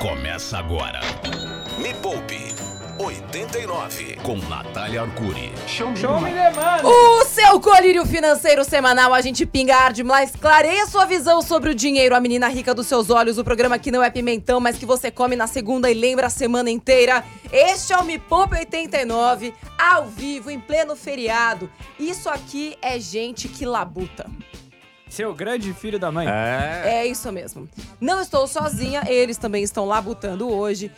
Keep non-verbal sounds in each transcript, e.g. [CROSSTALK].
Começa agora. Me Poupe 89 com Natália Arcuri. Show me demanda. O seu colírio financeiro semanal, a gente pinga arde, mas clareia sua visão sobre o dinheiro. A menina rica dos seus olhos, o programa que não é pimentão, mas que você come na segunda e lembra a semana inteira. Este é o Me Poupe 89, ao vivo, em pleno feriado. Isso aqui é gente que labuta. Seu grande filho da mãe. É. É isso mesmo. Não estou sozinha, eles também estão labutando hoje.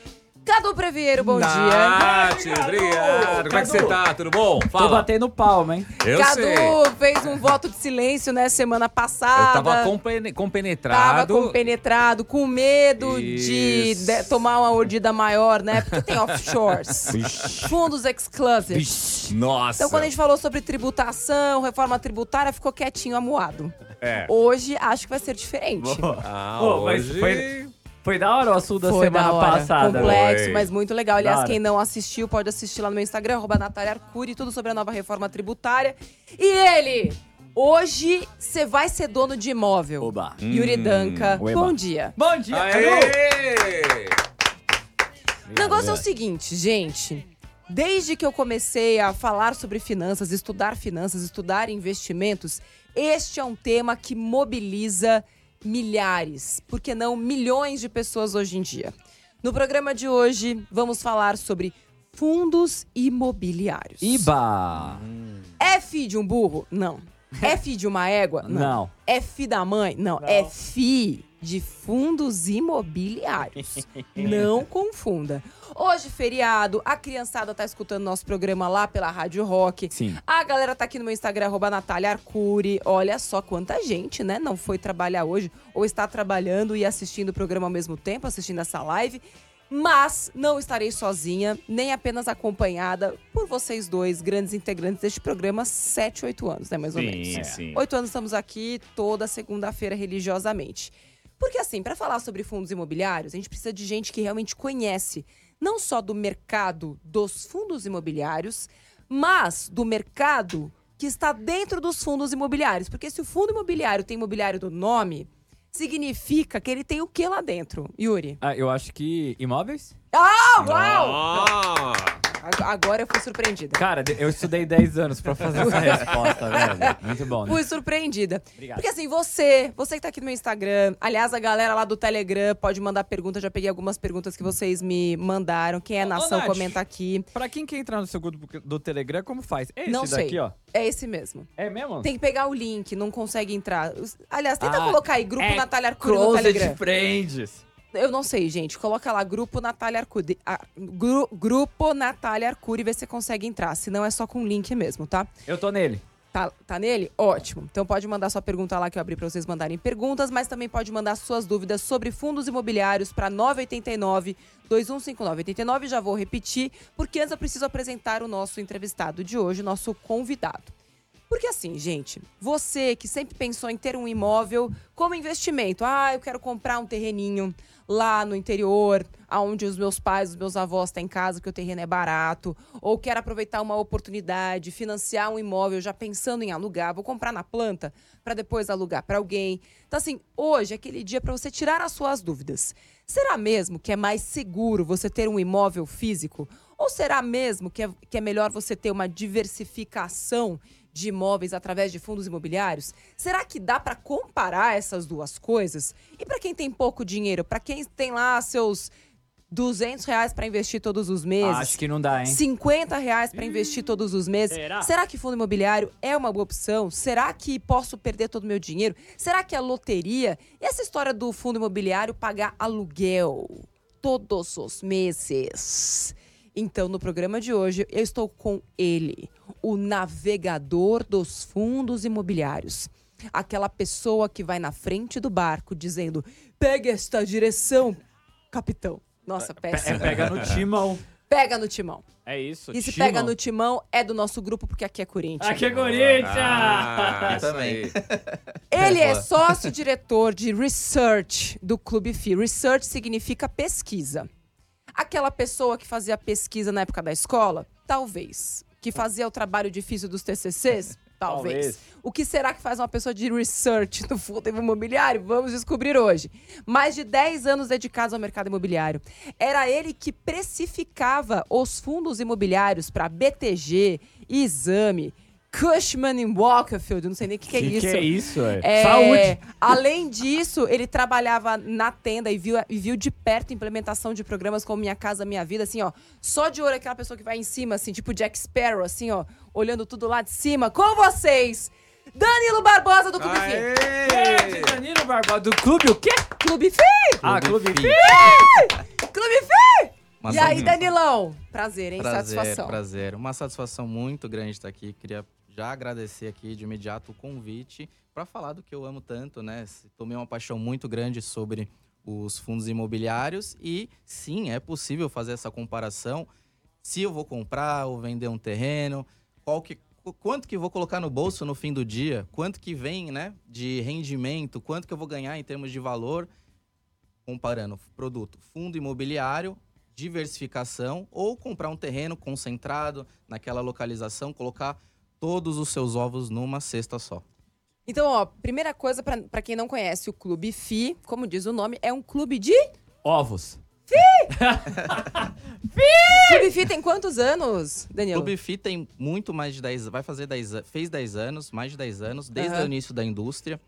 Cadu Previeiro, bom dia. Nath, obrigado. Como é que você tá? Tudo bom? Tô Fala. batendo palma, hein? Eu Cadu sei. fez um voto de silêncio, né, semana Eu passada. tava compene- Tava compenetrado. compenetrado, com medo de, de- tomar uma mordida maior, né? Porque tem offshores. [LAUGHS] fundos exclusive. Vixe, Nossa. Então, quando a gente falou sobre tributação, reforma tributária, ficou quietinho, amuado. É. Hoje, acho que vai ser diferente. Ah, mas hoje... foi- Foi da hora o assunto da Foi semana da hora. passada. Complexo, Foi. mas muito legal. Aliás, quem não assistiu, pode assistir lá no meu Instagram, arroba Natália Arcuri, tudo sobre a nova reforma tributária. E ele! Hoje você vai ser dono de imóvel. Oba. Yuri Danca, Oeba. bom dia. Bom dia! O negócio é o seguinte, gente. Desde que eu comecei a falar sobre finanças, estudar finanças, estudar investimentos, este é um tema que mobiliza milhares, por que não milhões de pessoas hoje em dia. No programa de hoje, vamos falar sobre fundos imobiliários. Iba. É fi de um burro? Não. É fi de uma égua? Não. É fi da mãe? Não. É fi de fundos imobiliários. [LAUGHS] Não confunda. Hoje, feriado, a criançada tá escutando nosso programa lá pela Rádio Rock. Sim. A galera tá aqui no meu Instagram, arroba Natália Arcuri. Olha só quanta gente, né? Não foi trabalhar hoje, ou está trabalhando e assistindo o programa ao mesmo tempo, assistindo essa live. Mas não estarei sozinha, nem apenas acompanhada por vocês dois, grandes integrantes deste programa, 7, 8 anos, né? Mais ou menos. Sim, anos estamos aqui toda segunda-feira religiosamente. Porque assim, para falar sobre fundos imobiliários, a gente precisa de gente que realmente conhece não só do mercado dos fundos imobiliários, mas do mercado que está dentro dos fundos imobiliários. Porque se o fundo imobiliário tem imobiliário do nome, significa que ele tem o que lá dentro, Yuri? Ah, eu acho que imóveis? Ah, uau! Ah, Agora eu fui surpreendida. Cara, eu estudei 10 anos pra fazer essa [LAUGHS] resposta, velho. Muito bom, né? Fui surpreendida. Obrigado. Porque assim, você, você que tá aqui no meu Instagram, aliás, a galera lá do Telegram pode mandar pergunta, já peguei algumas perguntas que vocês me mandaram. Quem é ô, nação, Nath. comenta aqui. Pra quem quer entrar no seu grupo do Telegram, como faz? É esse Não sei. daqui, ó. É esse mesmo. É mesmo? Tem que pegar o link, não consegue entrar. Aliás, tenta Ah, colocar aí, grupo é Natália Arcuri no Telegram. Friends. Eu não sei, gente. Coloca lá, grupo Natália Arcuri. ah, gru- grupo Natália Arcuri, vê se você consegue entrar. Se não, é só com link mesmo, tá? Eu tô nele. Tá, tá nele? Ótimo. Então pode mandar sua pergunta lá que eu abri pra vocês mandarem perguntas, mas também pode mandar suas dúvidas sobre fundos imobiliários para 989 215989. Já vou repetir, porque antes eu preciso apresentar o nosso entrevistado de hoje, o nosso convidado. Porque assim, gente, você que sempre pensou em ter um imóvel como investimento, ah, eu quero comprar um terreninho lá no interior, aonde os meus pais, os meus avós têm casa, que o terreno é barato, ou quero aproveitar uma oportunidade, financiar um imóvel já pensando em alugar, vou comprar na planta para depois alugar para alguém. Então assim, hoje é aquele dia para você tirar as suas dúvidas. Será mesmo que é mais seguro você ter um imóvel físico? Ou será mesmo que é, que é melhor você ter uma diversificação de imóveis através de fundos imobiliários? Será que dá para comparar essas duas coisas? E para quem tem pouco dinheiro, para quem tem lá seus 200 reais para investir todos os meses, Acho que não dá, hein? 50 reais para investir todos os meses. será? que fundo imobiliário é uma boa opção? Será que posso perder todo o meu dinheiro? Será que a loteria e essa história do fundo imobiliário pagar aluguel todos os meses? Então, no programa de hoje, eu estou com ele, o navegador dos fundos imobiliários. Aquela pessoa que vai na frente do barco dizendo: pegue esta direção, capitão. Nossa, É, péssimo. pega no [LAUGHS] timão. Pega no timão. É isso. E se timão. pega no timão, é do nosso grupo, porque aqui é Corinthians. Aqui é Corinthians! Ah, também. Ele é sócio-diretor de Research do Clube FI. Research significa pesquisa. Aquela pessoa que fazia pesquisa na época da escola? Talvez. Que fazia o trabalho difícil dos TCCs? [LAUGHS] Talvez. Talvez. O que será que faz uma pessoa de research no fundo imobiliário? Vamos descobrir hoje. Mais de 10 anos dedicados ao mercado imobiliário. Era ele que precificava os fundos imobiliários para BTG, Exame, Cushman e Walkerfield. Não sei nem o que, que é Que isso. que é isso, é? É, Saúde! Além disso, ele trabalhava na tenda e viu, e viu de perto a implementação de programas como Minha Casa Minha Vida, assim, ó. Só de olho aquela pessoa que vai em cima, assim, tipo Jack Sparrow, assim, ó, olhando tudo lá de cima. Com vocês, Danilo Barbosa do Clube FI. Aê! Danilo Barbosa, do clube o quê? Clube FI! Ah, Clube Fi. Fi. Clube FI! Uma E aí, Danilão? Prazer, hein? prazer, Satisfação. prazer. Uma satisfação muito grande estar aqui. Queria já agradecer aqui de imediato o convite para falar do que eu amo tanto, né? Tomei uma paixão muito grande sobre os fundos imobiliários e sim, é possível fazer essa comparação. Se eu vou comprar ou vender um terreno, qual que qu- quanto que vou colocar no bolso no fim do dia, quanto que vem, né, de rendimento, quanto que eu vou ganhar em termos de valor, comparando produto fundo imobiliário, diversificação ou comprar um terreno concentrado naquela localização, colocar todos os seus ovos numa cesta só. Então, ó, primeira coisa, pra, pra quem não conhece o Clube FI, como diz o nome, é um clube de... Ovos. [LAUGHS] Clube FI tem quantos anos, Danilo? Clube FI tem muito mais de 10, vai fazer 10, a- fez 10 anos, mais de 10 anos, desde Aham. o início da indústria.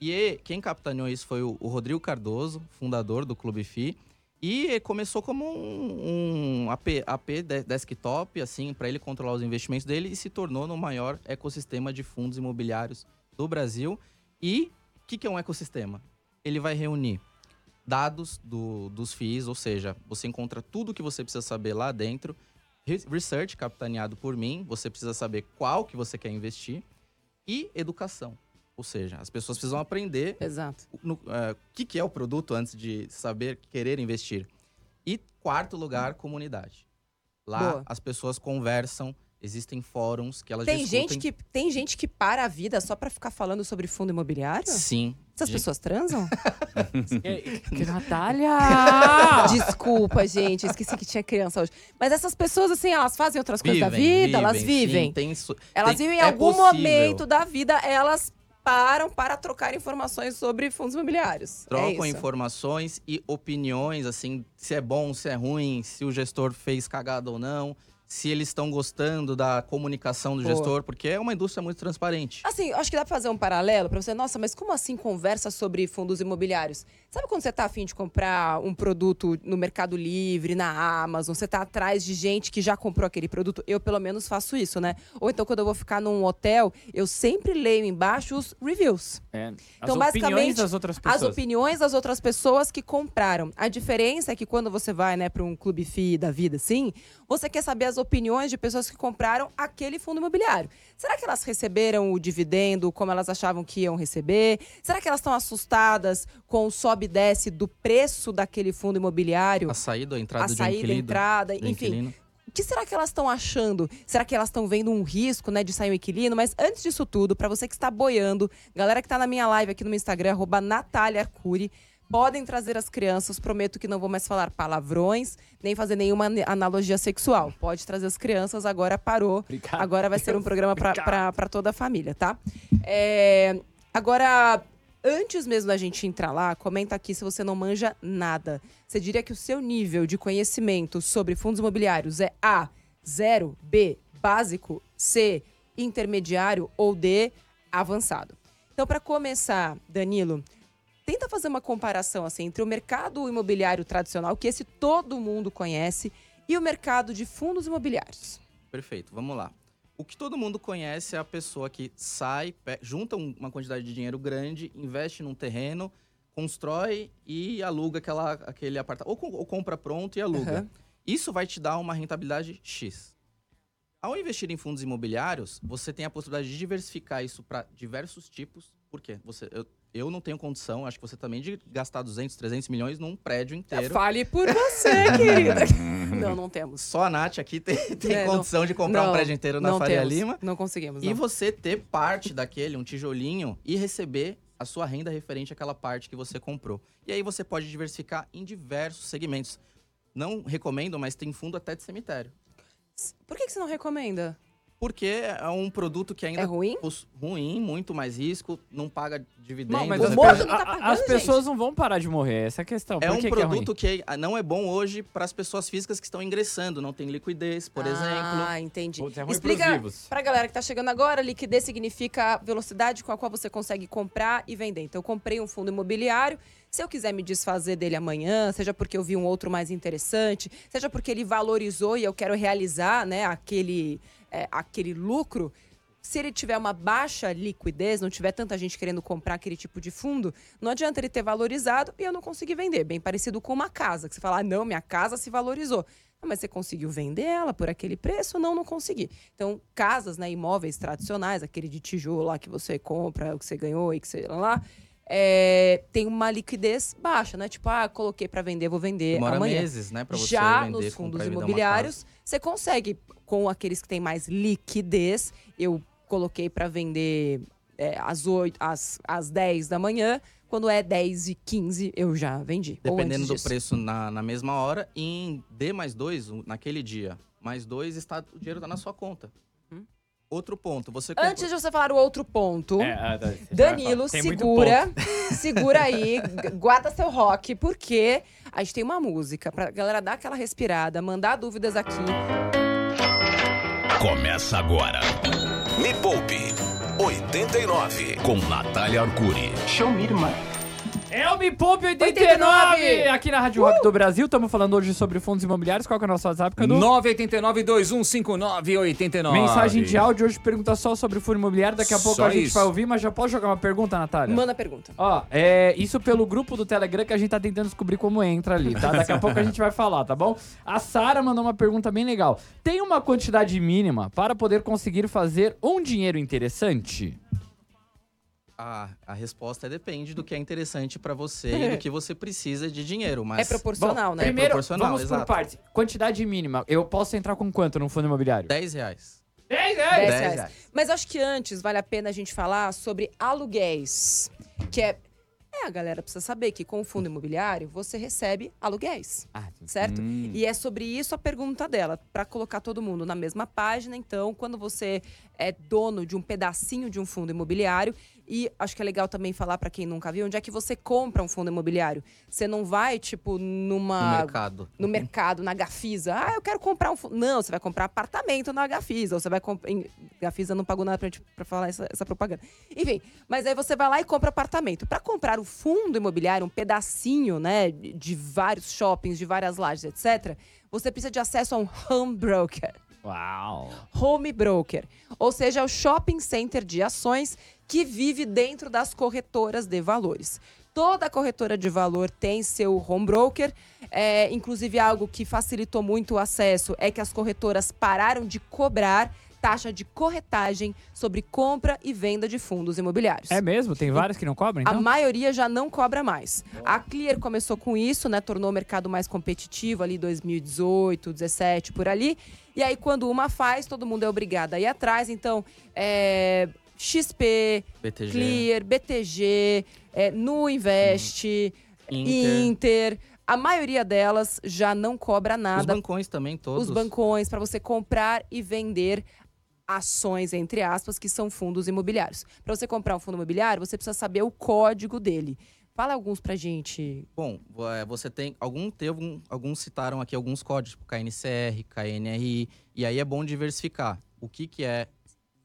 E e- quem capitaneou isso foi o, o Rodrigo Cardoso, fundador do Clube FI. E começou como um, um AP, AP de- desktop, assim, para ele controlar os investimentos dele e se tornou no maior ecossistema de fundos imobiliários do Brasil. E o que, que é um ecossistema? Ele vai reunir dados do- dos FIIs, ou seja, você encontra tudo que você precisa saber lá dentro. Re- Research capitaneado por mim, você precisa saber qual que você quer investir. E educação, ou seja, as pessoas precisam aprender Exato. no- é, o que, que é o produto antes de saber querer investir. E quarto lugar, comunidade. Lá Boa. as pessoas conversam, existem fóruns que elas Tem discutem. gente, que, tem gente que para a vida só pra ficar falando sobre fundo imobiliário? Sim. Essas Gente, pessoas transam? [LAUGHS] Que Natália! [LAUGHS] Desculpa, gente. Esqueci que tinha criança hoje. Mas essas pessoas, assim, elas fazem outras coisas da vida? elas sim, vivem? tem su- Elas tem- vivem em é algum possível. momento da vida, elas param para trocar informações sobre fundos imobiliários. é Trocam isso. informações e opiniões, assim, se é bom, se é ruim, se o gestor fez cagada ou não, se eles estão gostando da comunicação do Boa. gestor, porque é uma indústria muito transparente. Assim, acho que dá pra fazer um paralelo pra você. Nossa, mas como assim conversa sobre fundos imobiliários? Sabe quando você tá afim de comprar um produto no Mercado Livre, na Amazon, você tá atrás de gente que já comprou aquele produto? Eu, pelo menos, faço isso, né? Ou então, quando eu vou ficar num hotel, eu sempre leio embaixo os reviews. É, Então, as basicamente, opiniões das outras As pessoas. opiniões das outras pessoas que compraram. A diferença é que quando você vai, né, para um clube FI da vida, assim, você quer saber as opiniões de pessoas que compraram aquele fundo imobiliário. Será que elas receberam o dividendo como elas achavam que iam receber? Será que elas estão assustadas com o sobe e desce do preço daquele fundo imobiliário? A saída a entrada A um saída, a entrada, enfim. inquilino. O que será que elas estão achando? Será que elas estão vendo um risco, né, de sair um inquilino? Mas antes disso tudo, para você que está boiando, galera que tá na minha live aqui no meu Instagram, arroba Natália Arcuri, podem trazer as crianças. Prometo que não vou mais falar palavrões, nem fazer nenhuma analogia sexual. Pode trazer as crianças, agora parou. Obrigado. Agora vai ser um programa para toda a família, tá? É, agora, antes mesmo da gente entrar lá, comenta aqui se você não manja nada. Você diria que o seu nível de conhecimento sobre fundos imobiliários é A, zero, B, básico, C, intermediário ou D, avançado. Então, para começar, Danilo, tenta fazer uma comparação assim entre o mercado imobiliário tradicional, que esse todo mundo conhece, e o mercado de fundos imobiliários. Perfeito, vamos lá. O que todo mundo conhece é a pessoa que sai, junta um- uma quantidade de dinheiro grande, investe num terreno, constrói e aluga aquela, aquele apartamento. Ou, com- ou compra pronto e aluga. Aham. Isso vai te dar uma rentabilidade X. Ao investir em fundos imobiliários, você tem a possibilidade de diversificar isso para diversos tipos. Por quê? Você, eu, eu não tenho condição, acho que você também, de gastar 200, 300 milhões num prédio inteiro. Fale por você, [LAUGHS] querida. [LAUGHS] não, não temos. Só a Nath aqui tem, tem É, não- condição de comprar não, um prédio inteiro na não Faria temos. Lima. Não conseguimos. E não. você ter parte daquele, um tijolinho, e receber a sua renda referente àquela parte que você comprou. E aí você pode diversificar em diversos segmentos. Não recomendo, mas tem fundo até de cemitério. Por que, que você não recomenda? Porque é um produto que ainda É ruim? ruim, muito mais risco, não paga dividendos. Não, mas O as, né? morto pe- não tá a- pagando, as gente. pessoas não vão parar de morrer, essa é a questão. É Por um que que ruim? produto que, não é bom hoje para as pessoas físicas que estão ingressando, não tem liquidez, por exemplo. Ah, entendi. Putz, é ruim Explica vivos. pra galera que tá chegando agora, liquidez significa a velocidade com a qual você consegue comprar e vender. Então, eu comprei um fundo imobiliário, se eu quiser me desfazer dele amanhã, seja porque eu vi um outro mais interessante, seja porque ele valorizou e eu quero realizar, né, aquele, é, aquele lucro, se ele tiver uma baixa liquidez, não tiver tanta gente querendo comprar aquele tipo de fundo, não adianta ele ter valorizado e eu não conseguir vender. Bem parecido com uma casa, que você fala, ah, não, minha casa se valorizou. Ah, mas você conseguiu vender ela por aquele preço? Não, não consegui. Então, casas, né, imóveis tradicionais, aquele de tijolo lá que você compra, o que você ganhou e que você lá, é, tem uma liquidez baixa, né? Tipo, ah, coloquei para vender, vou vender Demora amanhã. meses, né, para você Já vender, nos fundos imobiliários, você consegue, com aqueles que têm mais liquidez, eu coloquei para vender é, às, 8, às, às 10 da manhã, quando é 10 e 15 eu já vendi. Dependendo do preço na, na mesma hora, e em D mais dois, um, naquele dia, mais dois, está, o dinheiro está na sua conta. Outro ponto, você compra- Antes de você falar o outro ponto, É, ah, vai Danilo. Tem muito segura, [LAUGHS] segura aí, gu- guarda seu rock, porque a gente tem uma música pra galera dar aquela respirada, mandar dúvidas aqui. Começa agora. Me Poupe 89 com Natália Arcuri. É o Me Poupe 89! 89! Aqui na Rádio Rock do Brasil, estamos falando hoje sobre fundos imobiliários. Qual que é o nosso WhatsApp, Cadu? 989-2159-89. Mensagem de áudio hoje pergunta só sobre fundo imobiliário. Daqui a pouco Só a gente isso. vai ouvir, mas já pode jogar uma pergunta, Natália? Manda a pergunta. Ó, é isso pelo grupo do Telegram que a gente tá tentando descobrir como entra ali, tá? Daqui a [LAUGHS] pouco a gente vai falar, tá bom? A Sara mandou uma pergunta bem legal. Tem uma quantidade mínima para poder conseguir fazer um dinheiro interessante? A, a resposta é depende do que é interessante para você e do que você precisa de dinheiro, mas... É proporcional, Bom, né? Primeiro, proporcional, vamos por exato. partes. Quantidade mínima. Eu posso entrar com quanto no fundo imobiliário? 10 reais. 10 10 10 reais. reais. Mas acho que antes vale a pena a gente falar sobre aluguéis. Que é. É, a galera precisa saber que com o fundo imobiliário você recebe aluguéis. Ah, certo? hum. E é sobre isso a pergunta dela, para colocar todo mundo na mesma página. Então, quando você é dono de um pedacinho de um fundo imobiliário, e acho que é legal também falar para quem nunca viu, onde é que você compra um fundo imobiliário? Você não vai, tipo, No numa mercado. no mercado, na Gafisa. Ah, eu quero comprar um fundo. Não, você vai comprar apartamento na Gafisa. Ou você vai comprar. Gafisa não pagou nada pra, gente, pra falar essa, essa propaganda. Enfim, mas aí você vai lá e compra apartamento. Para comprar o fundo imobiliário, um pedacinho, né, de de vários shoppings, de várias lajes, etc., você precisa de acesso a um home broker. Uau! Home broker, ou seja, o shopping center de ações que vive dentro das corretoras de valores. Toda corretora de valor tem seu home broker, é, inclusive algo que facilitou muito o acesso é que as corretoras pararam de cobrar taxa de corretagem sobre compra e venda de fundos imobiliários. É mesmo? Tem vários que não cobram, A então? maioria já não cobra mais. A Clear começou com isso, né? Tornou o mercado mais competitivo ali 2018, 17, por ali. E aí, quando uma faz, todo mundo é obrigado a ir atrás. Então, é, XP, BTG, Clear, BTG, é, Nu Invest, Inter. Inter. A maioria delas já não cobra Os nada bancões também, todos. os bancões para você comprar e vender ações, entre aspas, que são fundos imobiliários. Para você comprar um fundo imobiliário, você precisa saber o código dele. Fala alguns pra gente. Bom, é, você tem. Algum, algum, alguns citaram aqui alguns códigos, tipo KNCR, KNRI. E aí é bom diversificar. O que, que é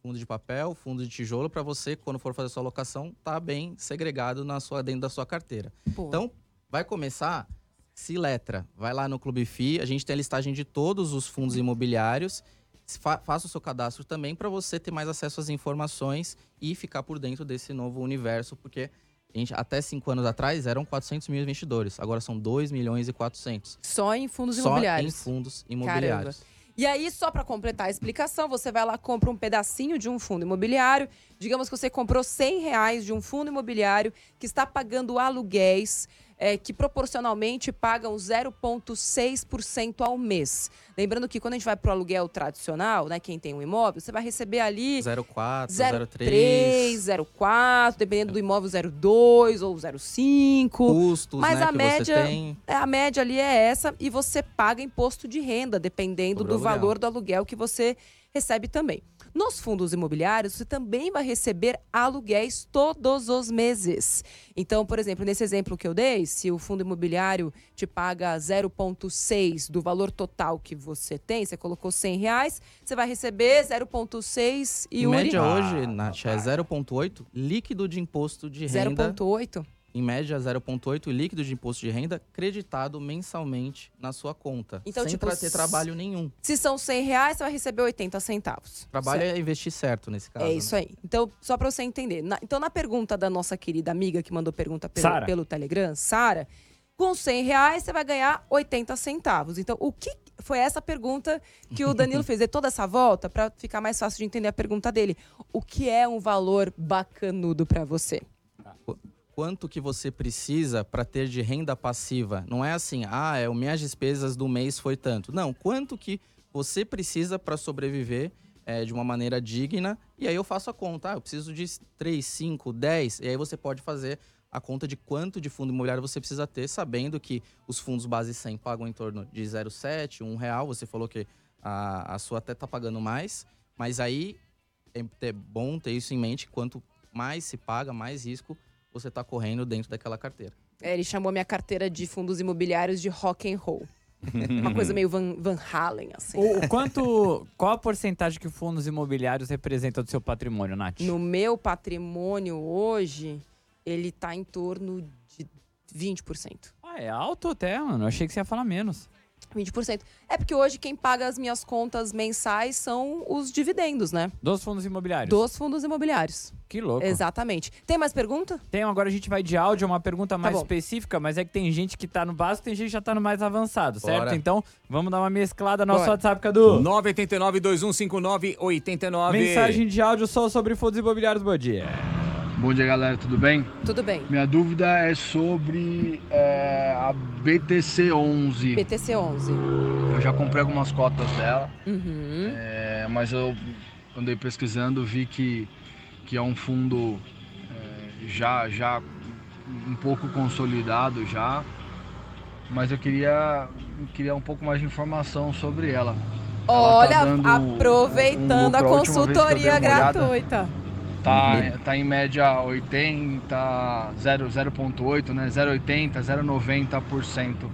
fundo de papel, fundo de tijolo, para você, quando for fazer sua alocação, tá bem segregado na sua, dentro da sua carteira. Pô, Então, vai começar, se letra. Vai lá no Clube FI, a gente tem a listagem de todos os fundos imobiliários. Fa- faça o seu cadastro também para você ter mais acesso às informações e ficar por dentro desse novo universo, porque gente, até cinco anos atrás eram 400 mil investidores, agora são 2 milhões e 400. só em fundos Só imobiliários. em fundos imobiliários. E aí, só para completar a explicação, você vai lá, compra um pedacinho de um fundo imobiliário. Digamos que você comprou 100 reais de um fundo imobiliário que está pagando aluguéis é, que proporcionalmente pagam 0,6% ao mês. Lembrando que quando a gente vai para o aluguel tradicional, né, quem tem um imóvel, você vai receber ali 04, 0,3, 03, 0,4, dependendo do imóvel 0,2 ou 0,5. custos Mas né, a média-. É, a média ali é essa e você paga imposto de renda, dependendo Sobre do aluguel. valor do aluguel que você recebe também. Nos fundos imobiliários, você também vai receber aluguéis todos os meses. Então, por exemplo, nesse exemplo que eu dei, se o fundo imobiliário te paga 0,6 do valor total que você tem, você colocou 100 reais, você vai receber 0,6 e média Ah, hoje, Nath, é 0,8 líquido de imposto de renda. 0,8. Em média, 0,8 líquido de imposto de renda creditado mensalmente na sua conta. Então, sem tipo, ter trabalho nenhum. Se são 100 reais, você vai receber 80 centavos. Trabalho Certo? é investir certo nesse caso. É né? isso aí. Então, só para você entender. na- então, na pergunta da nossa querida amiga que mandou pergunta pelo, Sara. pelo Telegram, Sara, com 100 reais você vai ganhar 80 centavos. Então, o que foi essa pergunta que o Danilo [LAUGHS] fez? Dê toda essa volta para ficar mais fácil de entender a pergunta dele. O que é um valor bacanudo para você? Quanto que você precisa para ter de renda passiva? Não é assim, ah, é, minhas despesas do mês foi tanto. Não, quanto que você precisa para sobreviver é, de uma maneira digna? E aí eu faço a conta. Ah, eu preciso de 3, 5, 10. E aí você pode fazer a conta de quanto de fundo imobiliário você precisa ter, sabendo que os fundos base 100 pagam em torno de 0,7, 1 real. Você falou que a, a sua até tá pagando mais, mas aí é, é bom ter isso em mente. Quanto mais se paga, mais risco você está correndo dentro daquela carteira. É, ele chamou minha carteira de fundos imobiliários de rock and roll. [LAUGHS] Uma coisa meio Van, Van Halen, assim. O, o quanto. Qual a porcentagem que fundos imobiliários representam do seu patrimônio, Nath? No meu patrimônio hoje, ele tá em torno de 20%. Ah, é alto até, mano. Eu achei que você ia falar menos. 20%. É porque hoje quem paga as minhas contas mensais são os dividendos, né? Dos fundos imobiliários. Dos fundos imobiliários. Que louco. Exatamente. Tem mais pergunta? Tem, agora a gente vai de áudio, uma pergunta mais bom. específica, mas é que tem gente que tá no básico, tem gente que já tá no mais avançado, certo? Bora. Então, vamos dar uma mesclada. Nosso Bora. WhatsApp, Cadu. 989 2159 89. Mensagem de áudio só sobre fundos imobiliários, bom dia. Bom dia, galera, tudo bem? Tudo bem. Minha dúvida é sobre é, a BTC11. BTC11. Eu já comprei algumas cotas dela, Uhum. é, mas eu andei pesquisando, vi que, que é um fundo é, já, já um pouco consolidado já, mas eu queria, eu queria um pouco mais de informação sobre ela. Ela Olha, tá dando um- aproveitando um a consultoria gratuita. Tá, tá em média 80, 0, 0,8, né? 0,80, 0,90%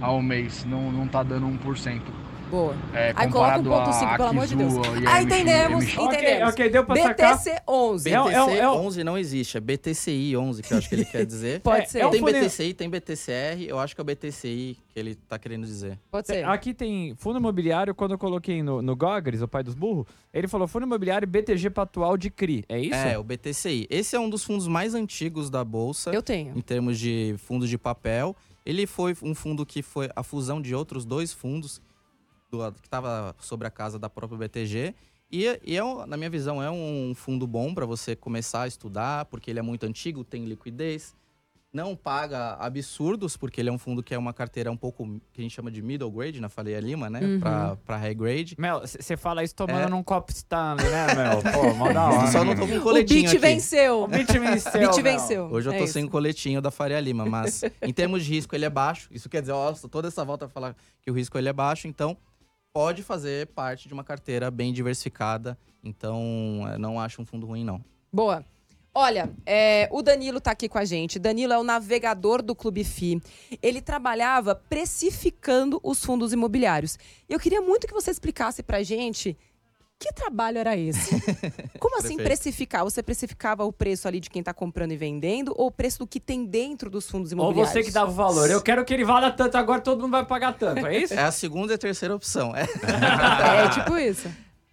ao mês. Não, não tá dando 1%. Boa. É, Aí coloca um ponto a 5, pelo amor de Deus. Ah, MX entendemos, MX. Ok, entendemos. ok, deu pra sacar. BTC11. É um- é BTC é um- 11 não existe, é BTCI 11, que eu acho que ele quer dizer. [LAUGHS] Pode É, ser. é tem fundo- BTCI, tem BTCR, eu acho que é o BTCI que ele tá querendo dizer. Pode ser. Aqui tem fundo imobiliário, quando eu coloquei no, no Gogres, o pai dos burros, ele falou fundo imobiliário BTG Patual de CRI. É isso? É, o BTCI. Esse é um dos fundos mais antigos da Bolsa, Eu tenho. em termos de fundos de papel. Ele foi um fundo que foi a fusão de outros dois fundos do- que estava sobre a casa da própria BTG. E, e é, um- na minha visão, é um fundo bom para você começar a estudar, porque ele é muito antigo, tem liquidez, não paga absurdos, porque ele é um fundo que é uma carteira um pouco que a gente chama de middle grade na Faria Lima, né? Uhum. Para high grade. Mel, você fala isso tomando É. num copo Stanley, né, Mel? Pô, mó da [LAUGHS] hora. Só não tô com um O coletinho Beat aqui. venceu. O Beat [LAUGHS] venceu. Beat venceu. Hoje eu É tô isso. sem coletinho da Faria Lima, mas em termos de risco ele é baixo. Isso quer dizer, ó, toda essa volta pra falar que o risco ele é baixo, então pode fazer parte de uma carteira bem diversificada. Então, eh, não acho um fundo ruim, não. Boa. Olha, é, o Danilo tá aqui com a gente. Danilo é o navegador do Clube FI. Ele trabalhava precificando os fundos imobiliários. Eu queria muito que você explicasse pra gente que trabalho era esse? [LAUGHS] Como assim Perfeito. precificar? Você precificava o preço ali de quem tá comprando e vendendo ou o preço do que tem dentro dos fundos Ou imobiliários? você que dava o valor. Eu quero que ele valha tanto, agora todo mundo vai pagar tanto, é isso? É a segunda e a terceira opção. É. [LAUGHS] É tipo isso.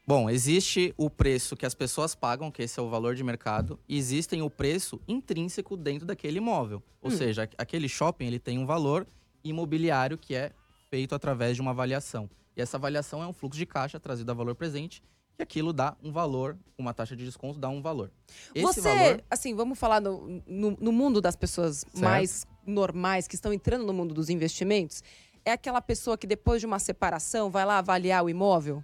Bom, existe o preço que as pessoas pagam, que esse é o valor de mercado, e existem o preço intrínseco dentro daquele imóvel. Ou seja, aqu- aquele shopping ele tem um valor imobiliário que é feito através de uma avaliação. E essa avaliação é um fluxo de caixa trazido a valor presente, e aquilo dá um valor, uma taxa de desconto dá um valor. Esse você, valor assim, vamos falar no, no, no mundo das pessoas mais normais que estão entrando no mundo dos investimentos, é aquela pessoa que depois de uma separação vai lá avaliar o imóvel?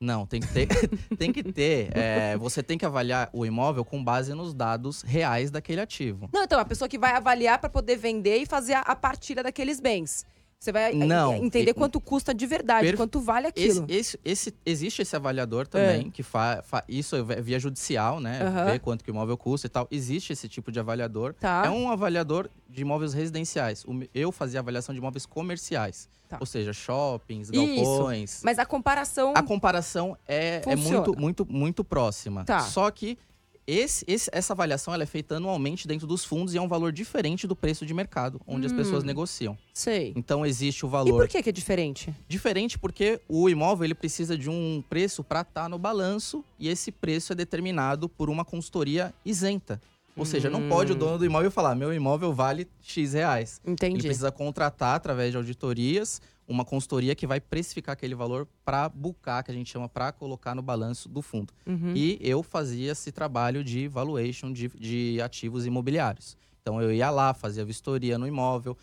Não, tem que ter. [LAUGHS] tem que ter. é, você tem que avaliar o imóvel com base nos dados reais daquele ativo. Não, então, a pessoa que vai avaliar para poder vender e fazer a, a partilha daqueles bens. Você vai eh, Não. entender E- quanto custa de verdade, quanto vale Esse, aquilo. esse, esse- existe esse avaliador também, que faz isso é via judicial, né? Aham. Ver quanto que o imóvel custa e tal. Existe esse tipo de avaliador. Tá. É um avaliador de imóveis residenciais. Eu fazia avaliação de imóveis comerciais. Tá. Ou seja, shoppings, Isso. galpões. Mas a comparação. A comparação é, é muito, muito, muito próxima. Tá. Só que esse, esse- essa avaliação ela é feita anualmente dentro dos fundos e é um valor diferente do preço de mercado, onde as pessoas negociam. Sei. Então existe o E valor por que, que é diferente? diferente porque o imóvel ele precisa de um preço para estar no balanço e esse preço é determinado por uma consultoria isenta. Ou seja, não pode o dono do imóvel falar, meu imóvel vale X reais. Ele Entendi. precisa contratar, através de auditorias, uma consultoria que vai precificar aquele valor para bucar, que a gente chama para colocar no balanço do fundo. Uhum. E eu fazia esse trabalho de valuation de, de ativos imobiliários. Então eu ia lá, fazia vistoria no imóvel,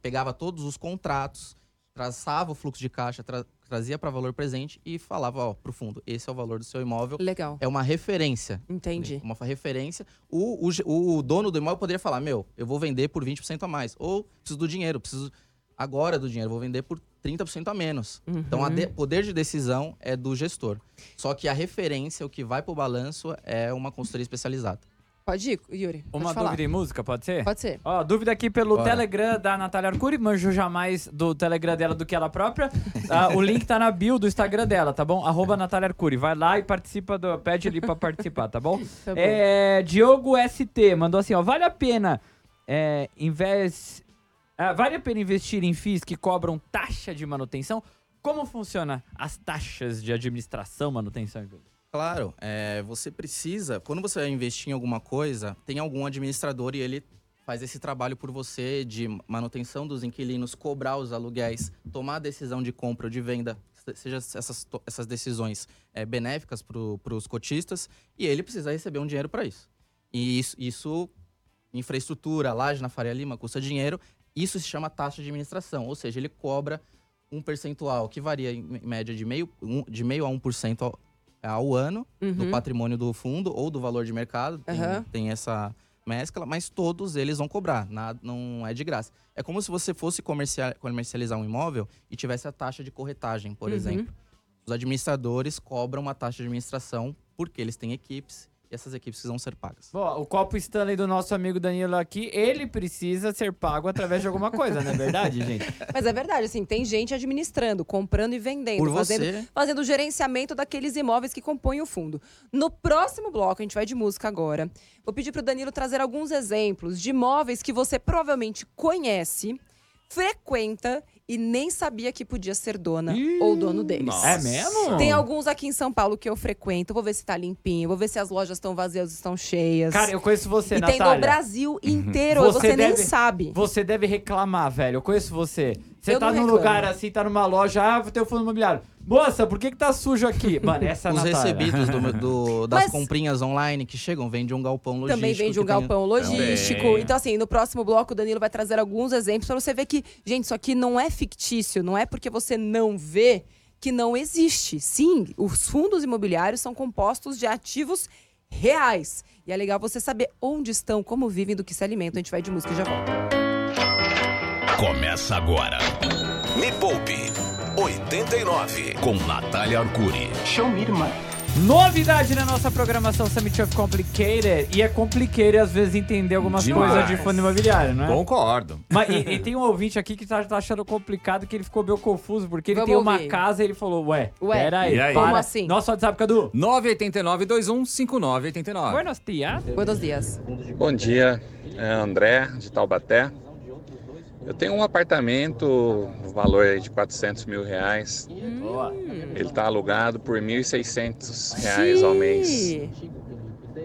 pegava todos os contratos, traçava o fluxo de caixa, tra- trazia para valor presente e falava, ó, pro fundo, esse é o valor do seu imóvel. Legal. É uma referência. Entendi. Uma referência. O, o, o dono do imóvel poderia falar: Meu, eu vou vender por 20% a mais. Ou preciso do dinheiro, preciso agora do dinheiro, vou vender por 30% a menos. Então, o Uhum. poder de decisão é do gestor. Só que a referência, o que vai pro balanço, é uma consultoria especializada. Pode ir, Yuri. Pode Uma falar. dúvida em música, pode ser? Pode ser. Ó, dúvida aqui pelo Bora. Telegram da Natália Arcuri, manjo jamais do Telegram dela do que ela própria. Ah, o link tá na bio do Instagram dela, tá bom? Arroba Natália Arcuri. Vai lá e participa do. Pede ali pra participar, tá bom? [LAUGHS] Tá bom. É, Diogo ST mandou assim, ó. Vale a pena é, invés- ah, vale a pena investir em FIIs que cobram taxa de manutenção? Como funciona as taxas de administração, manutenção? Claro, é, você precisa, quando você vai investir em alguma coisa, tem algum administrador e ele faz esse trabalho por você de manutenção dos inquilinos, cobrar os aluguéis, tomar a decisão de compra ou de venda, se- seja essas, essas decisões é, benéficas para os cotistas, e ele precisa receber um dinheiro para isso. E isso, isso, infraestrutura, laje na Faria Lima, custa dinheiro, isso se chama taxa de administração, ou seja, ele cobra um percentual que varia em média de meio, um, de meio a 1% ao, ao ano do Uhum. patrimônio do fundo ou do valor de mercado, tem, Aham. tem essa mescla, mas todos eles vão cobrar, nada, não é de graça. É como se você fosse comercial- comercializar um imóvel e tivesse a taxa de corretagem, por Uhum. exemplo. Os administradores cobram uma taxa de administração porque eles têm equipes e essas equipes precisam ser pagas. Bom, o copo Stanley do nosso amigo Danilo aqui, ele precisa ser pago através de alguma coisa, não é verdade, [LAUGHS] gente? Mas é verdade, assim, tem gente administrando, comprando e vendendo, Por fazendo, você, fazendo o gerenciamento daqueles imóveis que compõem o fundo. No próximo bloco, a gente vai de música agora. Vou pedir pro Danilo trazer alguns exemplos de imóveis que você provavelmente conhece, frequenta e nem sabia que podia ser dona ou dono deles. É mesmo? Tem alguns aqui em São Paulo que eu frequento, vou ver se tá limpinho, vou ver se as lojas estão vazias ou estão cheias. Cara, eu conheço você, e tem Natália. no Brasil inteiro, Você você, nem deve- sabe. Você deve reclamar, velho. Eu conheço você. Você Eu tá num reclamo. lugar assim, tá numa loja, ah, vou ter o fundo imobiliário. Moça, por que que tá sujo aqui? [LAUGHS] Mano, essa é a os Natália. recebidos do- do- [LAUGHS] das Mas- comprinhas online que chegam, vem de um galpão logístico. Também vem de um que tem- galpão logístico. Também. Então, assim, no próximo bloco, o Danilo vai trazer alguns exemplos pra você ver que, gente, isso aqui não é fictício, não é porque você não vê que não existe. Sim, os fundos imobiliários são compostos de ativos reais. E é legal você saber onde estão, como vivem, do que se alimentam. A gente vai de música e já volta. Começa agora. Me Poupe 89 com Natália Arcuri. Novidade na nossa programação Summit of Complicated. E é complicated às vezes entender algumas Demais. coisas de fundo imobiliário, não é? Concordo. Mas, e, e tem um ouvinte aqui que tá, tá achando complicado, que ele ficou meio confuso, porque ele Vamos tem uma ouvir. casa e ele falou, ué, Ué, pera aí, aí? para. Como assim? Nosso WhatsApp, Cadu. 989-215989. Buenos dias. Buenos dias. Bom dia, é André de Taubaté. Eu tenho um apartamento valor aí de 400 mil reais. Boa. Ele está alugado por 1.600 reais ao mês.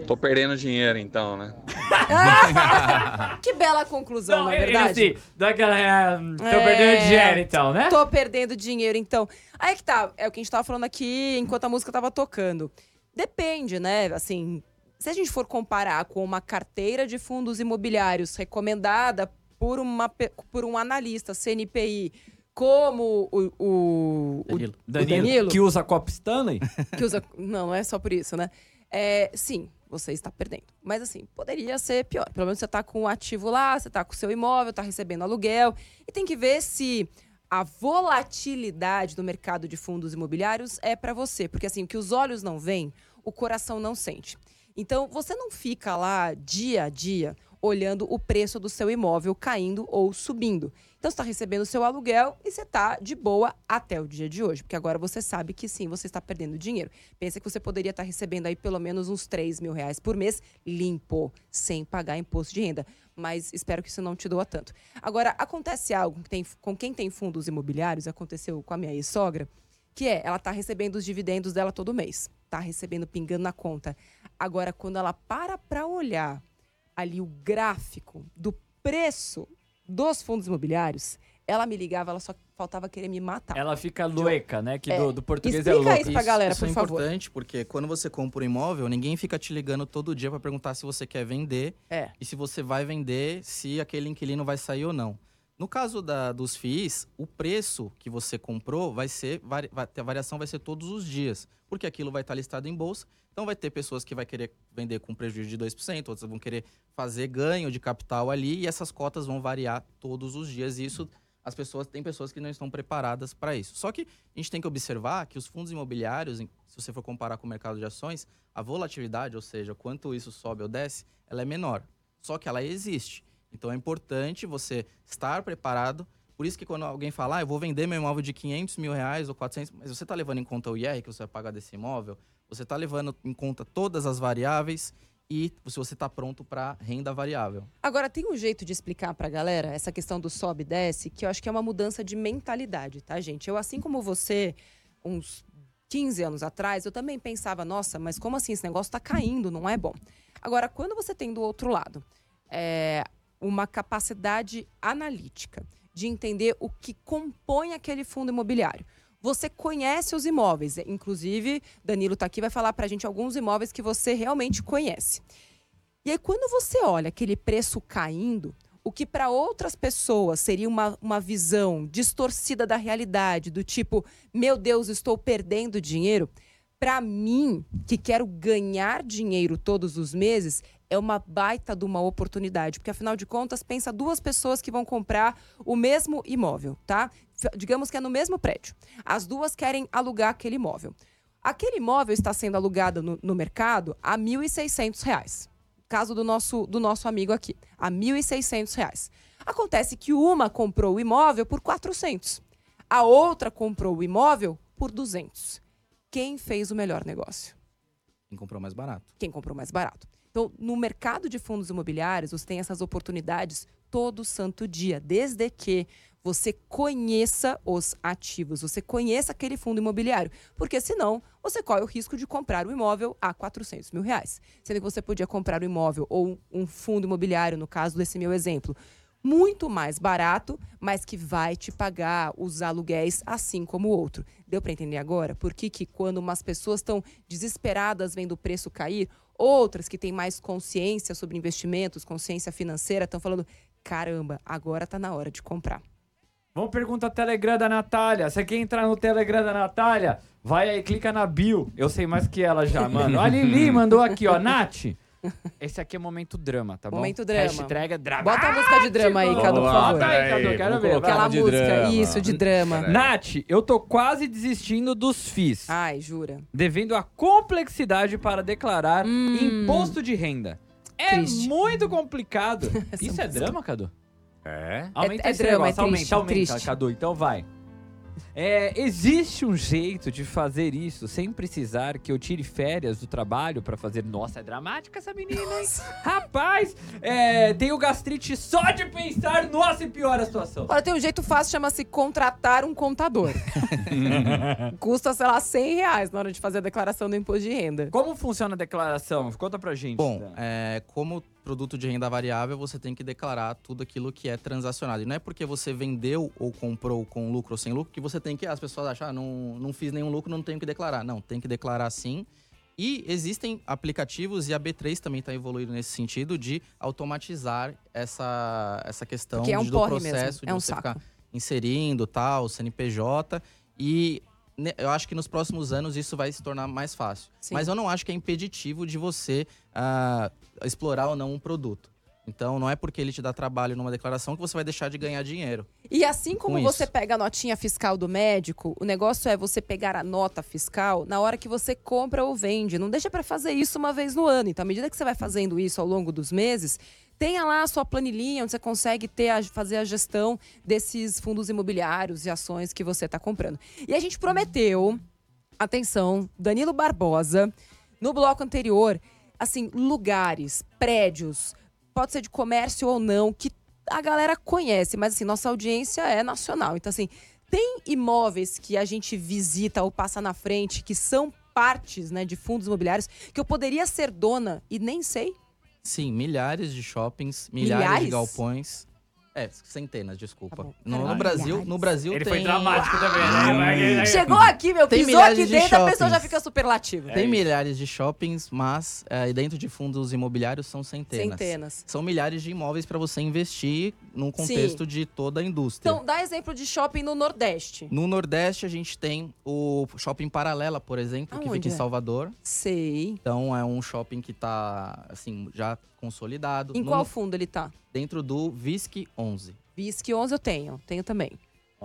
Tô perdendo dinheiro então, né? [LAUGHS] Que bela conclusão, não é ele, verdade? assim, daquela. É, tô É. perdendo dinheiro então, né? Tô perdendo dinheiro, então. Aí que tá, é o que a gente tava falando aqui enquanto a música tava tocando. Depende, né? Assim, se a gente for comparar com uma carteira de fundos imobiliários recomendada por, uma, por um analista CNPI, como o, o, Danilo. o Danilo, que usa copo Stanley. [LAUGHS] que usa. Não, não é só por isso, né? É, sim, você está perdendo. Mas assim, poderia ser pior. Pelo menos você está com o ativo lá, você está com o seu imóvel, está recebendo aluguel. E tem que ver se a volatilidade do mercado de fundos imobiliários é para você, porque assim, o que os olhos não veem, o coração não sente. Então, você não fica lá dia a dia olhando o preço do seu imóvel caindo ou subindo. Então, você está recebendo o seu aluguel e você está de boa até o dia de hoje, porque agora você sabe que sim, você está perdendo dinheiro. Pensa que você poderia estar recebendo aí pelo menos uns 3 mil reais por mês limpo, sem pagar imposto de renda. Mas espero que isso não te doa tanto. Agora, acontece algo que tem, com quem tem fundos imobiliários, aconteceu com a minha ex-sogra, que é, ela está recebendo os dividendos dela todo mês. Está recebendo, pingando na conta. Agora, quando ela para para olhar ali o gráfico do preço dos fundos imobiliários, ela me ligava, ela só faltava querer me matar. Ela fica louca, né? Que É. do, do português é Explica louco. isso pra galera, isso por é favor. importante porque quando você compra um imóvel, ninguém fica te ligando todo dia para perguntar se você quer vender É. e se você vai vender, se aquele inquilino vai sair ou não. No caso da- dos FIIs, o preço que você comprou vai ser, vai a variação vai ser todos os dias, porque aquilo vai estar listado em bolsa. Então vai ter pessoas que vai querer vender com prejuízo de 2%, outras vão querer fazer ganho de capital ali e essas cotas vão variar todos os dias. E isso as pessoas tem pessoas que não estão preparadas para isso. Só que a gente tem que observar que os fundos imobiliários, se você for comparar com o mercado de ações, a volatilidade, ou seja, quanto isso sobe ou desce, ela é menor. Só que ela existe. Então é importante você estar preparado. Por isso que quando alguém fala, ah, eu vou vender meu imóvel de 500 mil reais ou 400, mas você está levando em conta o IR que você vai pagar desse imóvel, você está levando em conta todas as variáveis e se você está pronto para renda variável. Agora, tem um jeito de explicar pra galera essa questão do sobe e desce, que eu acho que é uma mudança de mentalidade, tá, gente? Eu, assim como você, uns 15 anos atrás, eu também pensava, nossa, mas como assim? Esse negócio tá caindo, não é bom. Agora, quando você tem do outro lado é, uma capacidade analítica de entender o que compõe aquele fundo imobiliário. Você conhece os imóveis, inclusive Danilo tá aqui vai falar pra gente alguns imóveis que você realmente conhece. E aí, quando você olha aquele preço caindo, o que para outras pessoas seria uma, uma visão distorcida da realidade, do tipo, meu Deus, estou perdendo dinheiro, para mim, que quero ganhar dinheiro todos os meses, é uma baita de uma oportunidade. Porque, afinal de contas, pensa duas pessoas que vão comprar o mesmo imóvel, tá? Digamos que é no mesmo prédio. As duas querem alugar aquele imóvel. Aquele imóvel está sendo alugado no, no mercado a 1.600 reais. Caso do nosso, do nosso amigo aqui, a 1.600 reais. Acontece que uma comprou o imóvel por 400. A outra comprou o imóvel por 200. Quem fez o melhor negócio? Quem comprou mais barato. quem comprou mais barato. Então, no mercado de fundos imobiliários, você tem essas oportunidades todo santo dia, desde que você conheça os ativos, você conheça aquele fundo imobiliário, porque senão você corre o risco de comprar o imóvel a 400 mil reais. Sendo que você podia comprar o imóvel ou um fundo imobiliário, no caso desse meu exemplo, muito mais barato, mas que vai te pagar os aluguéis assim como o outro. Deu para entender agora? Por que, que quando umas pessoas estão desesperadas vendo o preço cair, outras que têm mais consciência sobre investimentos, consciência financeira, estão falando: caramba, agora tá na hora de comprar. Vamos perguntar Telegram da Natália. Você quer entrar no Telegram da Natália? Vai aí, clica na bio. Eu sei mais que ela já, mano. [LAUGHS] A Lili mandou aqui, ó. Nath, esse aqui é momento drama, tá bom? Momento drama. Hashtag é drama. Bota a música de drama aí, Cadu, por lá, favor. Bota aí, Cadu, quero ver. Aquela de música, drama. isso, de drama. Nath, eu tô quase desistindo dos FIIs, Ai, jura. devendo a complexidade para declarar imposto de renda. É Triste. muito complicado. [LAUGHS] Isso é música. drama, Cadu? É? Aumenta é esse drama, negócio, é triste, aumenta, aumenta, triste. Cadu, então vai. É, existe um jeito de fazer isso sem precisar que eu tire férias do trabalho pra fazer. Nossa, é dramática essa menina, hein? Rapaz, é, tenho gastrite só de pensar. Nossa, e piora a situação. Olha, tem um jeito fácil, chama-se contratar um contador. [LAUGHS] Custa, sei lá, 100 reais na hora de fazer a declaração do imposto de renda. Como funciona a declaração? Conta pra gente. Bom, Dan. é, como produto de renda variável, você tem que declarar tudo aquilo que é transacionado. E não é porque você vendeu ou comprou com lucro ou sem lucro que você tem que. As pessoas acham, ah, não, não fiz nenhum lucro, não tenho que declarar. Não, tem que declarar sim. E existem aplicativos, e a B3 também está evoluindo nesse sentido, de automatizar essa, essa questão é um de, do porre mesmo, processo é de um você saco. ficar inserindo tal, CNPJ. E eu acho que nos próximos anos isso vai se tornar mais fácil. Sim. Mas eu não acho que é impeditivo de você ah, explorar ou não um produto. Então não é porque ele te dá trabalho numa declaração que você vai deixar de ganhar dinheiro. E assim como Com você isso. pega a notinha fiscal do médico, o negócio é você pegar a nota fiscal na hora que você compra ou vende. Não deixa para fazer isso uma vez no ano. Então, à medida que você vai fazendo isso ao longo dos meses, tenha lá a sua planilhinha onde você consegue ter a- fazer a gestão desses fundos imobiliários e ações que você está comprando. E a gente prometeu, atenção, Danilo Barbosa, no bloco anterior, assim, lugares, prédios, pode ser de comércio ou não, que a galera conhece, mas assim, nossa audiência é nacional. Então, assim, tem imóveis que a gente visita ou passa na frente que são partes né, de fundos imobiliários que eu poderia ser dona e nem sei. Sim, milhares de shoppings, milhares, Milhares? de galpões. É, centenas, desculpa. Tá no, no Brasil, milhares. no Brasil Ele tem foi dramático também, né? Chegou aqui, meu, Tem pisou milhares aqui de dentro, a pessoa já shoppings. fica superlativa. Tem milhares de shoppings, mas é, dentro de fundos imobiliários são centenas. Centenas. São milhares de imóveis para você investir num contexto de toda a indústria. Então, dá exemplo de shopping no Nordeste. no Nordeste, a gente tem o Shopping Paralela, por exemplo, que Aonde fica em é? Salvador. Sei. Então, é um shopping que tá, assim, já consolidado. Em No- qual fundo ele tá? Dentro do VISC 11. Visc 11 eu tenho. Tenho também. Tem-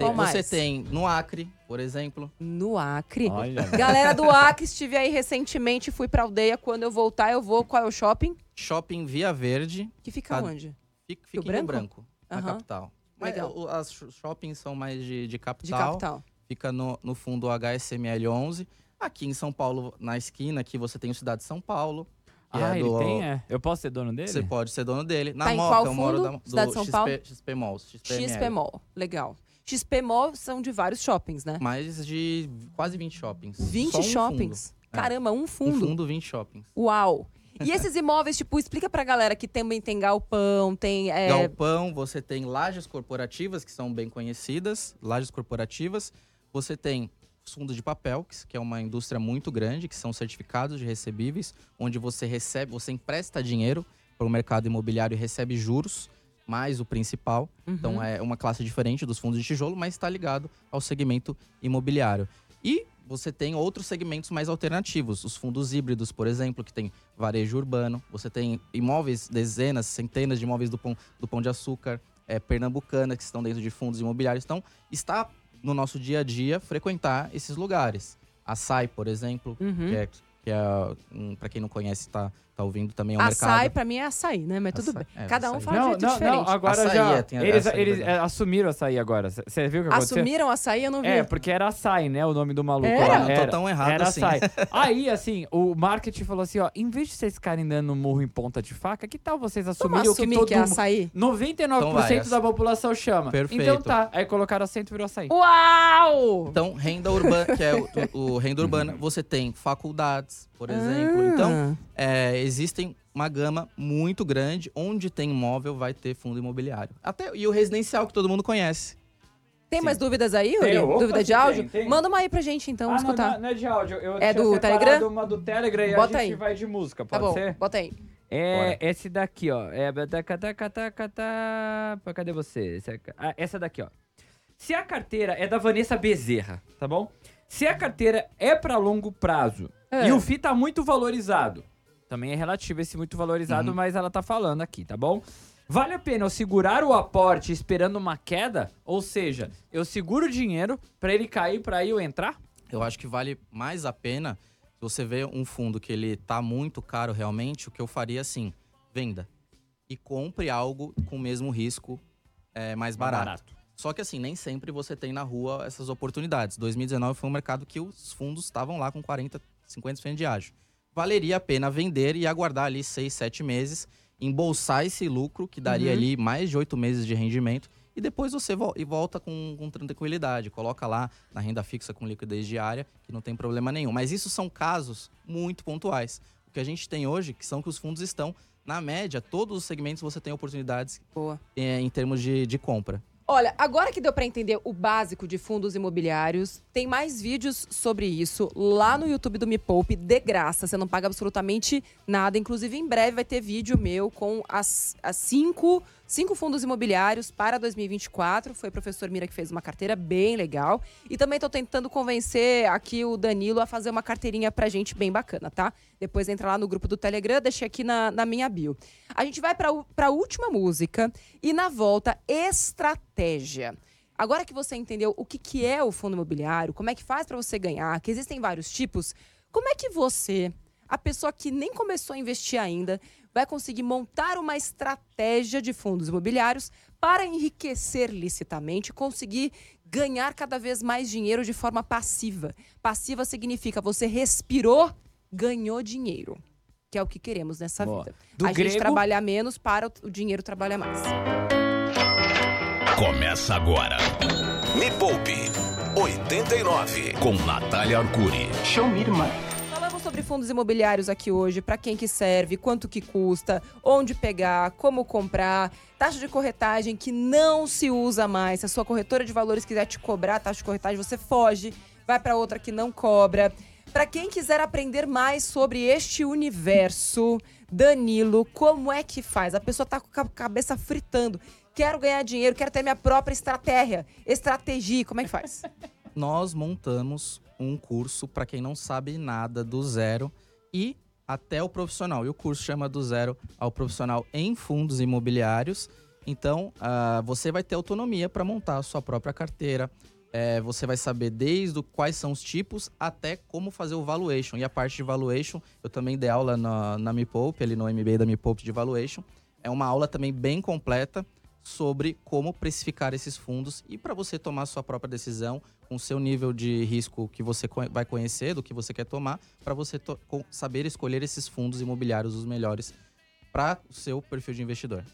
Qual mais? você tem no Acre, por exemplo. No Acre. Olha. Galera do Acre, estive aí recentemente, fui pra aldeia. Quando eu voltar, eu vou. Qual é o shopping? Shopping Via Verde, Que fica Tá. onde? fica, fica em Rio Branco? Branco, na Aham. capital. Mas Legal. o- as sh- shoppings são mais de, de capital. De capital. Fica no, no fundo HSML 11. Aqui em São Paulo, na esquina, aqui você tem o Cidade de São Paulo. Ah, é ele do- tem, é? Eu posso ser dono dele? Você pode ser dono dele. Na Tá em Moca, qual eu moro fundo? da, do Cidade de São XP, Paulo? XP Malls. XPML. XP Mall. Legal. XP Mall são de vários shoppings, né? Mais de quase 20 shoppings. 20 Só um shoppings. fundo. É. Caramba, um Um fundo. fundo, 20 shoppings. Uau. E [LAUGHS] esses imóveis, tipo, explica pra galera que também tem galpão, tem. é, Galpão, você tem lajes corporativas, que são bem conhecidas, lajes corporativas. Você tem os fundos de papel, que que é uma indústria muito grande, que são certificados de recebíveis, onde você recebe, você empresta dinheiro para o mercado imobiliário e recebe juros, mais o principal. uhum. Então é uma classe diferente dos fundos de tijolo, mas está ligado ao segmento imobiliário. E você tem outros segmentos mais alternativos, os fundos híbridos, por exemplo, que tem varejo urbano, você tem imóveis, dezenas, centenas de imóveis do Pão, do pão de Açúcar, é, Pernambucana, que estão dentro de fundos imobiliários. Então, está no nosso dia a dia frequentar esses lugares. A SAI, por exemplo, Uhum. que é, que é para quem não conhece, tá, tá ouvindo também, é um açaí, mercado. pra mim, é açaí, né? Mas tudo Açaí, bem. é, Cada um açaí. fala de Não, um jeito não, diferente. não, agora Açaí, já. é, tem eles açaí, eles é, assumiram açaí agora. Você viu o que aconteceu? Assumiram açaí, eu não vi. É, porque era açaí, né? O nome do maluco Era? lá. Não tô tão errado era assim. açaí. [LAUGHS] Aí, assim, o marketing falou assim: ó, em vez de vocês ficarem dando murro em ponta de faca, que tal vocês Vamos assumirem o que todo que é açaí? 99% Então vai, da população chama. Perfeito. Então tá. Aí colocaram acento e virou açaí. Uau! Então, renda urbana, que é o, o- o renda urbana, você tem faculdades, por exemplo. Ah. Então, é, existem uma gama muito grande. Onde tem imóvel, vai ter fundo imobiliário. Até, e o residencial, que todo mundo conhece. Tem mais dúvidas aí, Yuri? Opa, Dúvida de áudio? tem, tem. Manda uma aí pra gente, então, ah, não, escutar. não, não é de áudio. Eu É do Telegram? uma do Telegram e Bota a gente aí. vai de música, Tá pode bom, ser? bota aí. É Bora. esse daqui, ó. É. Cadê você? Aqui- ah, essa daqui, ó. Se a carteira é da Vanessa Bezerra, tá bom? Se a carteira é pra longo prazo É. e o FI tá muito valorizado, também é relativo esse muito valorizado, Uhum. mas ela tá falando aqui, tá bom? Vale a pena eu segurar o aporte esperando uma queda? Ou seja, eu seguro o dinheiro pra ele cair pra aí eu entrar? Eu acho que vale mais a pena se você vê um fundo que ele tá muito caro realmente, o que eu faria assim, venda. E compre algo com o mesmo risco é, mais barato. Só que assim, nem sempre você tem na rua essas oportunidades. 2019 foi um mercado que os fundos estavam lá com 40, 50% de ágio. Valeria a pena vender e aguardar ali 6, 7 meses, embolsar esse lucro, que daria Uhum. ali mais de 8 meses de rendimento, e depois você vol- e volta com, com tranquilidade. Coloca lá na renda fixa com liquidez diária, que não tem problema nenhum. Mas isso são casos muito pontuais. O que a gente tem hoje, que são que os fundos estão, na média, todos os segmentos você tem oportunidades é, em termos de, de compra. Olha, agora que deu pra entender o básico de fundos imobiliários, tem mais vídeos sobre isso lá no YouTube do Me Poupe, de graça. Você não paga absolutamente nada. Inclusive, em breve vai ter vídeo meu com as, as cinco, cinco fundos imobiliários para 2024. Foi o professor Mira que fez uma carteira bem legal. E também tô tentando convencer aqui o Danilo a fazer uma carteirinha pra gente bem bacana, tá? Depois entra lá no grupo do Telegram, deixei aqui na, na minha bio. A gente vai u- pra última música e na volta, estratégia. Agora que você entendeu o que, que é o fundo imobiliário, como é que faz para você ganhar, que existem vários tipos, como é que você, a pessoa que nem começou a investir ainda, vai conseguir montar uma estratégia de fundos imobiliários para enriquecer licitamente, e conseguir ganhar cada vez mais dinheiro de forma passiva. Passiva significa você respirou, ganhou dinheiro. Que é o que queremos nessa Boa. vida. Do a grego- gente trabalhar menos para o- dinheiro trabalhar mais. Começa agora. Me Poupe 89 com Natália Arcuri. Falamos sobre fundos imobiliários aqui hoje, para quem que serve, quanto que custa, onde pegar, como comprar, taxa de corretagem que não se usa mais. Se a sua corretora de valores quiser te cobrar taxa de corretagem, você foge, vai para outra que não cobra. Para quem quiser aprender mais sobre este universo, Danilo, como é que faz? A pessoa tá com a cabeça fritando. Quero ganhar dinheiro, quero ter minha própria estratégia, estratégia, como é que faz? Nós montamos um curso para quem não sabe nada do zero e até o profissional. E o curso chama do zero ao profissional em fundos imobiliários. Então, ah, você vai ter autonomia para montar a sua própria carteira. É, você vai saber desde quais são os tipos até como fazer o valuation. E a parte de valuation, eu também dei aula na, na Me Poupe, ali no MBA da Me Poupe de valuation. É uma aula também bem completa sobre como precificar esses fundos e para você tomar sua própria decisão com seu nível de risco que você vai conhecer, do que você quer tomar, para você to- saber escolher esses fundos imobiliários os melhores para o seu perfil de investidor.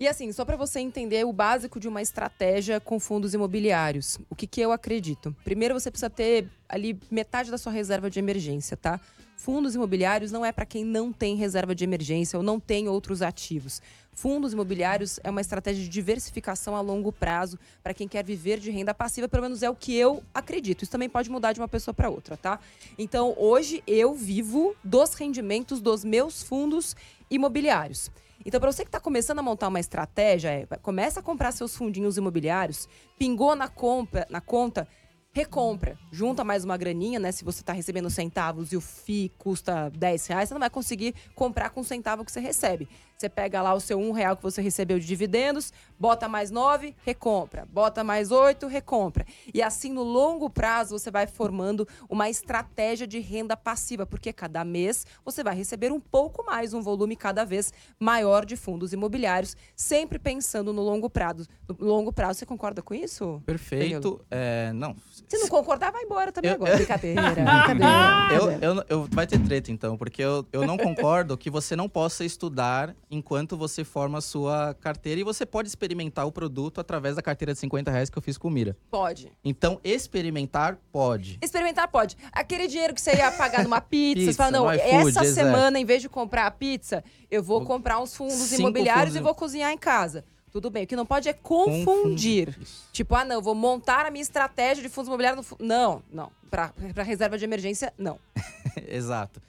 E assim, só para você entender o básico de uma estratégia com fundos imobiliários, o que, que eu acredito? Primeiro, você precisa ter ali metade da sua reserva de emergência, tá? Fundos imobiliários não é para quem não tem reserva de emergência ou não tem outros ativos. Fundos imobiliários é uma estratégia de diversificação a longo prazo para quem quer viver de renda passiva, pelo menos é o que eu acredito. Isso também pode mudar de uma pessoa para outra, tá? Então, hoje eu vivo dos rendimentos dos meus fundos imobiliários. Então, para você que está começando a montar uma estratégia, é, começa a comprar seus fundinhos imobiliários, pingou na, compra, na conta, recompra. Junta mais uma graninha, né? Se você está recebendo centavos e o FII custa 10 reais, você não vai conseguir comprar com o centavo que você recebe. Você pega lá o seu um real que você recebeu de dividendos, bota mais 9, recompra. Bota mais 8, recompra. E assim, no longo prazo, você vai formando uma estratégia de renda passiva, porque cada mês você vai receber um pouco mais, um volume cada vez maior de fundos imobiliários, sempre pensando no longo prazo. No longo prazo, você concorda com isso? Perfeito. É, não. Se não concordar, vai embora também Eu- agora. [LAUGHS] Brincadeira, brincadeira. Eu, eu, eu- vai ter treta então, porque eu, eu não concordo que você não possa estudar enquanto você forma a sua carteira e você pode experimentar o produto através da carteira de 50 reais que eu fiz com o Mira. Pode. Então, experimentar pode. Experimentar pode. Aquele dinheiro que você ia pagar numa pizza, você Pizza, fala, não, essa exato. semana, em vez de comprar a pizza, eu vou comprar uns fundos Cinco imobiliários fundos e vou cozinhar em casa. Tudo bem. O que não pode é confundir. Isso. Tipo, ah, não, vou montar a minha estratégia de fundos imobiliários no Não, não. Pra reserva de emergência, não. [LAUGHS] Exato.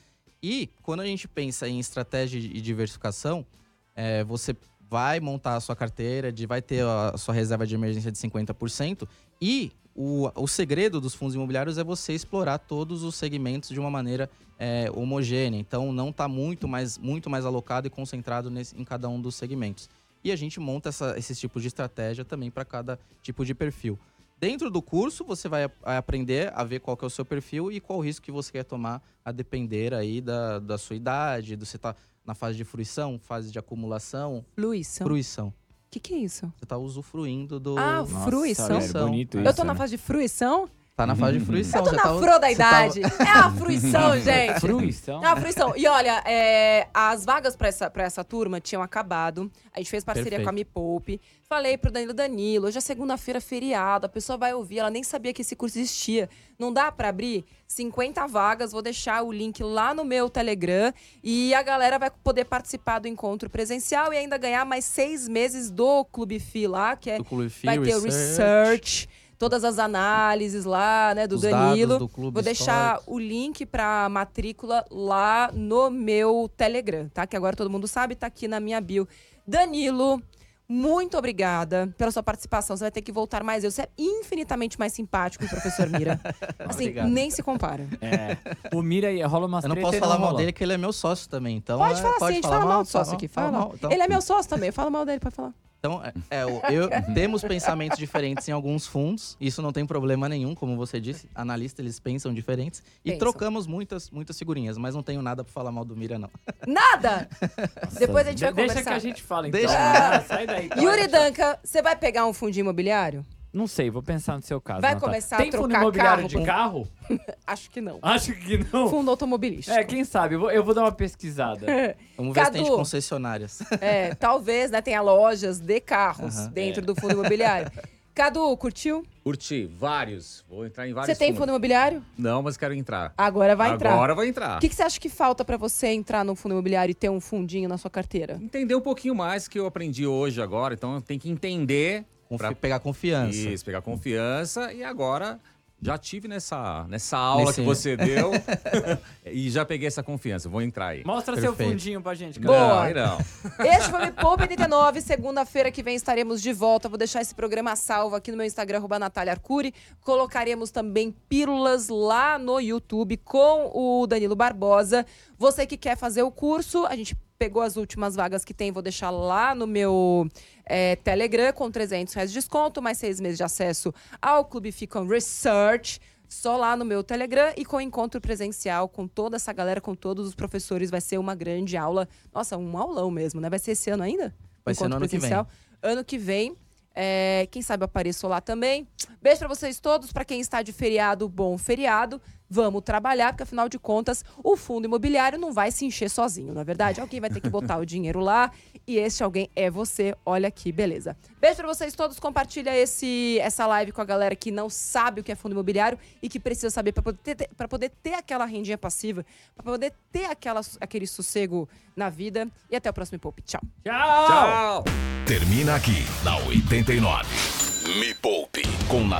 E quando a gente pensa em estratégia e diversificação, é, você vai montar a sua carteira, de, vai ter a sua reserva de emergência de 50%. E o, o segredo dos fundos imobiliários é você explorar todos os segmentos de uma maneira é, homogênea. Então, não está muito mais, muito mais alocado e concentrado nesse- em cada um dos segmentos. E a gente monta esses tipos de estratégia também para cada tipo de perfil. Dentro do curso, você vai aprender a ver qual que é o seu perfil e qual o risco que você quer tomar a depender aí da, da sua idade, do você tá na fase de fruição, fase de acumulação, Fluição. O fruição. que, que é isso? Você tá usruindo do... Ah, fruição. velho, bonito isso. Eu tô na né? fase de fruição? Tá na fase de fruição. Eu tô na tá- flor da tá- idade. É a fruição, [LAUGHS] gente. Fruição. É a fruição. E olha, é, as vagas pra essa, pra essa turma tinham acabado. A gente fez parceria Perfeito. com a Me Poupe. Falei pro Danilo Danilo, hoje é segunda-feira feriado, a pessoa vai ouvir, ela nem sabia que esse curso existia. Não dá pra abrir 50 vagas, vou deixar o link lá no meu Telegram e a galera vai poder participar do encontro presencial e ainda ganhar mais seis meses do Clube FI lá, que é Do Clube Fi, vai ter o research, todas as análises lá, né, do Os Danilo. dados do clube Vou deixar histórico. o link pra matrícula lá no meu Telegram, tá? Que agora todo mundo sabe, tá aqui na minha bio. Danilo, muito obrigada pela sua participação. Você vai ter que voltar mais. Eu, você é infinitamente mais simpático que o professor Mira. [LAUGHS] assim, Obrigado. nem se compara. É. O Mira aí rola umas Eu não posso falar mal rola. dele, que ele é meu sócio também. Então, Pode é, falar sim, a gente fala mal do sócio aqui. Fala. mal. Então, Ele é meu sócio também. Fala mal dele, pode falar. Então, é, é, eu, [LAUGHS] temos pensamentos diferentes em alguns fundos. Isso não tem problema nenhum, como você disse. Analistas, eles pensam diferentes. E Pensam. trocamos muitas, muitas figurinhas. Mas não tenho nada pra falar mal do Mira, não. [LAUGHS] Nada! Depois a gente vai De- Deixa conversar. que a gente fala, então. Deixa. Ah, sai daí. então. Yuri Danca, você vai pegar um fundinho imobiliário? Não sei, vou pensar no seu caso. Vai Natália. começar a Tem fundo trocar imobiliário carro de carro? [LAUGHS] Acho que não. Acho que não. Fundo automobilístico. É, quem sabe? Eu vou, eu vou dar uma pesquisada. [LAUGHS] Vamos ver se tem concessionárias. [LAUGHS] É, talvez, né? Tenha lojas de carros Aham. dentro do fundo imobiliário. Cadu, curtiu? Curti, vários. Vou entrar em Você vários tem fundos. fundo imobiliário? Não, mas quero entrar. Agora vai entrar. Agora vai entrar. O que, que você acha que falta pra você entrar no fundo imobiliário e ter um fundinho na sua carteira? Entender um pouquinho mais que eu aprendi hoje agora, então tenho que entender Confi- pra Pegar confiança. isso, pegar confiança e agora já tive nessa, nessa aula Nesse- que você [LAUGHS] deu e já peguei essa confiança. Vou entrar aí. Mostra seu Perfeito. fundinho pra gente, cara. Boa. Não, não. [LAUGHS] Este foi o Me Poupe 89. Segunda-feira que vem estaremos de volta. Vou deixar esse programa salvo aqui no meu Instagram, arroba Natália Arcuri. Colocaremos também pílulas lá no YouTube com o Danilo Barbosa. Você que quer fazer o curso, a gente pegou as últimas vagas que tem, vou deixar lá no meu é, Telegram com 300 reais de desconto, mais seis meses de acesso ao Clube Ficam Research. Só lá no meu Telegram e com encontro presencial com toda essa galera, com todos os professores. Vai ser uma grande aula. Nossa, um aulão mesmo, né? Vai ser esse ano ainda? Vai ser no ano que vem. Ano que vem. É, quem sabe apareço lá também. Beijo pra vocês todos. Pra quem está de feriado, bom feriado. Vamos trabalhar, porque afinal de contas, o fundo imobiliário não vai se encher sozinho, não é verdade? Alguém vai ter que botar o dinheiro lá e esse alguém é você. Olha aqui, beleza. Beijo pra vocês todos. Compartilha esse, essa live com a galera que não sabe o que é fundo imobiliário e que precisa saber pra poder ter, pra poder ter aquela rendinha passiva, pra poder ter aquela, aquele sossego na vida. E até o próximo Poupe. Tchau. Tchau! Tchau! Termina aqui na 89. Me Poupe com Natália.